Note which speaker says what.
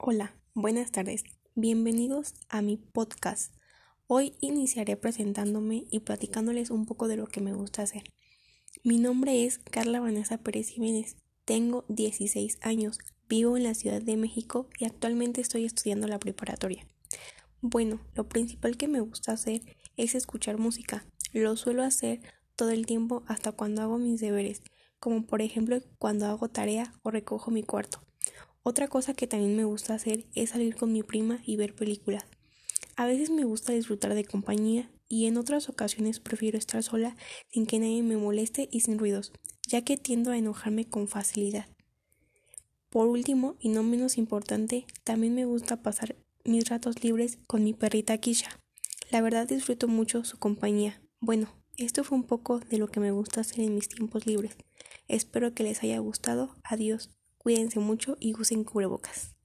Speaker 1: Hola, buenas tardes. Bienvenidos a mi podcast. Hoy iniciaré presentándome y platicándoles un poco de lo que me gusta hacer. Mi nombre es Carla Vanessa Pérez Jiménez. Tengo 16 años, vivo en la Ciudad de México y actualmente estoy estudiando la preparatoria. Bueno, lo principal que me gusta hacer es escuchar música. Lo suelo hacer todo el tiempo hasta cuando hago mis deberes, como por ejemplo cuando hago tarea o recojo mi cuarto. Otra cosa que también me gusta hacer es salir con mi prima y ver películas. A veces me gusta disfrutar de compañía y en otras ocasiones prefiero estar sola sin que nadie me moleste y sin ruidos, ya que tiendo a enojarme con facilidad. Por último, y no menos importante, también me gusta pasar mis ratos libres con mi perrita Kisha. La verdad disfruto mucho su compañía. Bueno, esto fue un poco de lo que me gusta hacer en mis tiempos libres. Espero que les haya gustado. Adiós. Cuídense mucho y usen cubrebocas.